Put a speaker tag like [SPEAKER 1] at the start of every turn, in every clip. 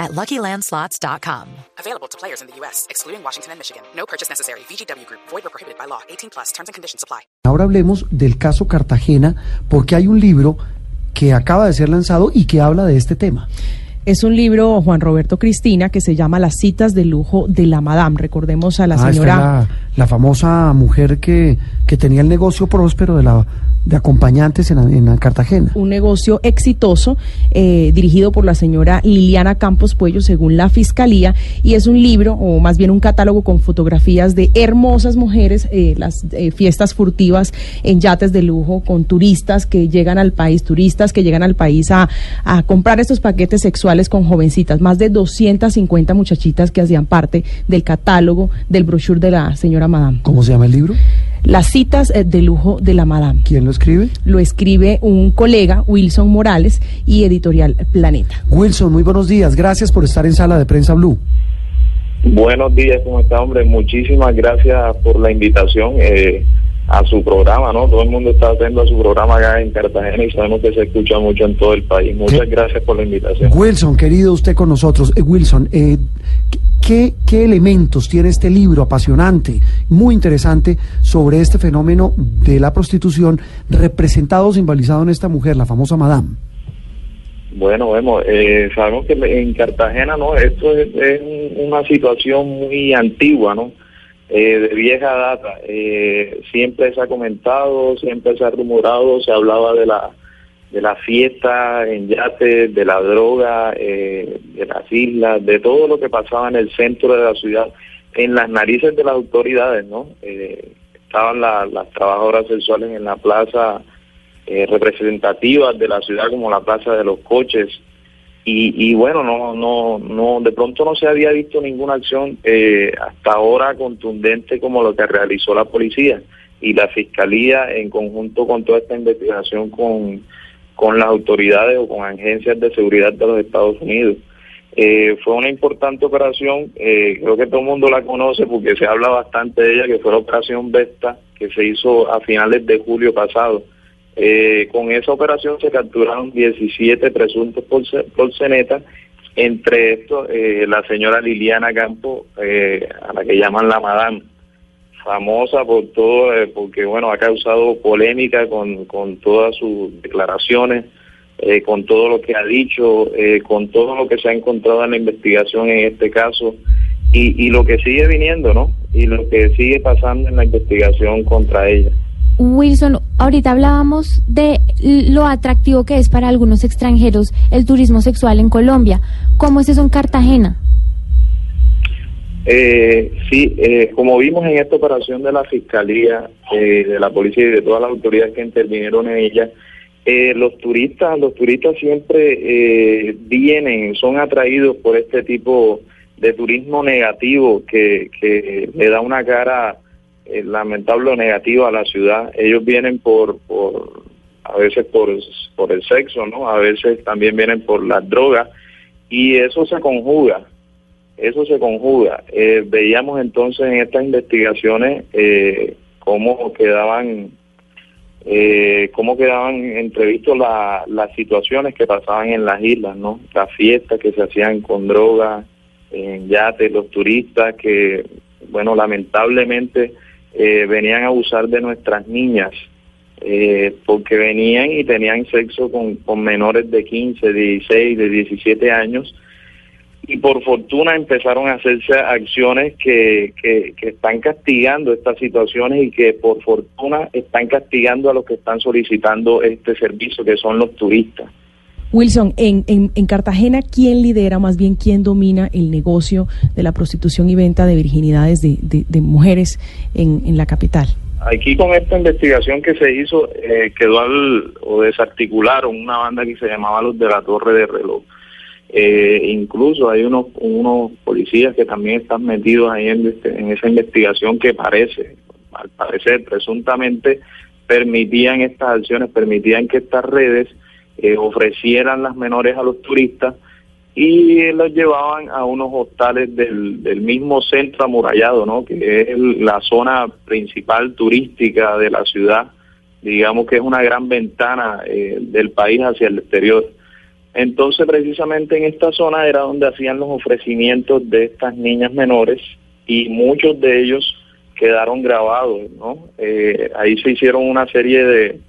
[SPEAKER 1] at LuckyLandSlots.com.
[SPEAKER 2] Available to players in the U.S., excluding Washington and Michigan. No purchase necessary. VGW Group. Void or prohibited by law. 18 plus. Terms and conditions apply.
[SPEAKER 3] Ahora hablemos del caso Cartagena, porque hay un libro que acaba de ser lanzado y que habla de este tema.
[SPEAKER 4] Es un libro, Juan Roberto Cristina, que se llama Las citas de lujo de la Madame. Recordemos a la
[SPEAKER 3] Ah, esta
[SPEAKER 4] señora...
[SPEAKER 3] es la, la famosa mujer que, que tenía el negocio próspero de, la, de acompañantes en, en Cartagena.
[SPEAKER 4] un negocio exitoso eh, dirigido por la señora Liliana Campos Puello, según la Fiscalía, y es un libro, o más bien un catálogo con fotografías de hermosas mujeres, eh, las eh, fiestas furtivas en yates de lujo, con turistas que llegan al país, turistas que llegan al país a, a comprar estos paquetes sexuales con jovencitas, más de 250 muchachitas que hacían parte del catálogo del brochure de la señora Madame.
[SPEAKER 3] ¿Cómo se llama el libro?
[SPEAKER 4] Las citas eh, de lujo de la Madame
[SPEAKER 3] ¿Quién lo escribe?
[SPEAKER 4] lo escribe un colega, Wilson Morales, y editorial Planeta.
[SPEAKER 3] Wilson, muy buenos días. Gracias por estar en Sala de Prensa Blue.
[SPEAKER 5] Buenos días, ¿cómo está, hombre? Muchísimas gracias por la invitación eh, a su programa, ¿no? Todo el mundo está atento a su programa acá en Cartagena y sabemos que se escucha mucho en todo el país. Muchas
[SPEAKER 3] ¿Qué?
[SPEAKER 5] gracias por la invitación.
[SPEAKER 3] Wilson, querido usted con nosotros. Eh, Wilson, eh, ¿qué, ¿qué elementos tiene este libro apasionante, muy interesante, sobre este fenómeno de la prostitución representado simbolizado en esta mujer, la famosa Madame?
[SPEAKER 5] Bueno, vemos, eh, sabemos que en Cartagena, ¿no? Esto es, es un- una situación muy antigua, ¿no? Eh, de vieja data. Eh, siempre se ha comentado, siempre se ha rumorado, se hablaba de la de la fiesta en yates, de la droga, eh, de las islas, de todo lo que pasaba en el centro de la ciudad, en las narices de las autoridades, ¿no? Eh, estaban la- las trabajadoras sexuales en la plaza eh, representativas de la ciudad como la plaza de los coches y, y bueno no no no de pronto no se había visto ninguna acción eh, hasta ahora contundente como lo que realizó la policía y la fiscalía en conjunto con toda esta investigación con con las autoridades o con agencias de seguridad de los Estados Unidos eh, fue una importante operación, eh, creo que todo el mundo la conoce porque se habla bastante de ella, que fue la operación Vesta, que se hizo a finales de julio pasado. Eh, con esa operación se capturaron 17 presuntos porce- proxenetas, entre estos eh, la señora Liliana Campo, eh, a la que llaman la Madame, famosa por todo, eh, porque bueno, ha causado polémica con, con todas sus declaraciones, eh, con todo lo que ha dicho, eh, con todo lo que se ha encontrado en la investigación en este caso y, y lo que sigue viniendo, ¿no? Y lo que sigue pasando en la investigación contra ella.
[SPEAKER 6] Wilson, ahorita hablábamos de lo atractivo que es para algunos extranjeros el turismo sexual en Colombia. ¿Cómo es eso en Cartagena?
[SPEAKER 5] Eh, sí, eh, como vimos en esta operación de la Fiscalía, eh, de la Policía y de todas las autoridades que intervinieron en ella, eh, los turistas, los turistas siempre eh, vienen, son atraídos por este tipo de turismo negativo que, que le da una cara eh, lamentable o negativa a la ciudad. Ellos vienen por, por a veces por, por el sexo, ¿no? A veces también vienen por las drogas y eso se conjuga eso se conjuga. Eh, veíamos entonces en estas investigaciones eh, cómo quedaban eh, cómo quedaban entrevistos la- las situaciones que pasaban en las islas, ¿no? Las fiestas que se hacían con drogas, en yates, los turistas que, bueno, lamentablemente eh, venían a abusar de nuestras niñas eh, porque venían y tenían sexo con, con menores de 15, 16, de 17 años y por fortuna empezaron a hacerse acciones que, que, que están castigando estas situaciones y que por fortuna están castigando a los que están solicitando este servicio, que son los turistas.
[SPEAKER 4] Wilson, en, en, en Cartagena, ¿quién lidera, más bien quién domina el negocio de la prostitución y venta de virginidades de, de- de mujeres en, en la capital?
[SPEAKER 5] Aquí con esta investigación que se hizo, eh, quedó al, o desarticularon una banda que se llamaba Los de la Torre de Reloj. Eh, incluso hay unos, unos policías que también están metidos ahí en, este- en esa investigación que parece, al parecer, presuntamente, permitían estas acciones, permitían que estas redes eh, ofrecieran las menores a los turistas y los llevaban a unos hostales del, del mismo centro amurallado, ¿no? que es la zona principal turística de la ciudad, digamos que es una gran ventana eh, del país hacia el exterior. Entonces, precisamente en esta zona era donde hacían los ofrecimientos de estas niñas menores y muchos de ellos quedaron grabados, ¿no? Eh, ahí se hicieron una serie de,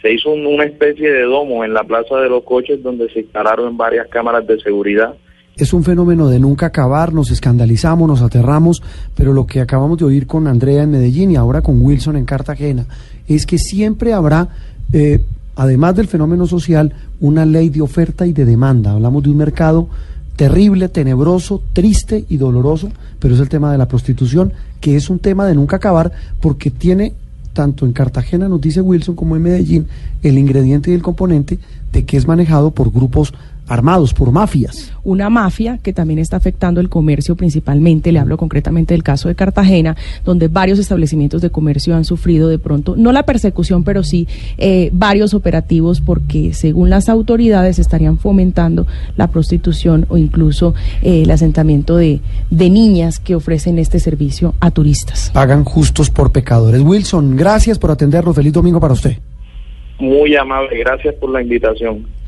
[SPEAKER 5] se hizo una especie de domo en la Plaza de los Coches donde se instalaron varias cámaras de seguridad.
[SPEAKER 3] Es un fenómeno de nunca acabar, nos escandalizamos, nos aterramos, pero lo que acabamos de oír con Andrea en Medellín y ahora con Wilson en Cartagena, es que siempre habrá, eh, además del fenómeno social, una ley de oferta y de demanda. Hablamos de un mercado terrible, tenebroso, triste y doloroso, pero es el tema de la prostitución, que es un tema de nunca acabar porque tiene tanto en Cartagena, nos dice Wilson, como en Medellín, el ingrediente y el componente de que es manejado por grupos armados, por mafias.
[SPEAKER 4] Una mafia que también está afectando el comercio principalmente, le hablo concretamente del caso de Cartagena, donde varios establecimientos de comercio han sufrido de pronto, no la persecución, pero sí eh, varios operativos porque según las autoridades estarían fomentando la prostitución o incluso eh, el asentamiento de, de niñas que ofrecen este servicio a turistas.
[SPEAKER 3] Pagan justos por pecadores. Wilson, gracias por atendernos. Feliz domingo para usted.
[SPEAKER 5] Muy amable, gracias por la invitación.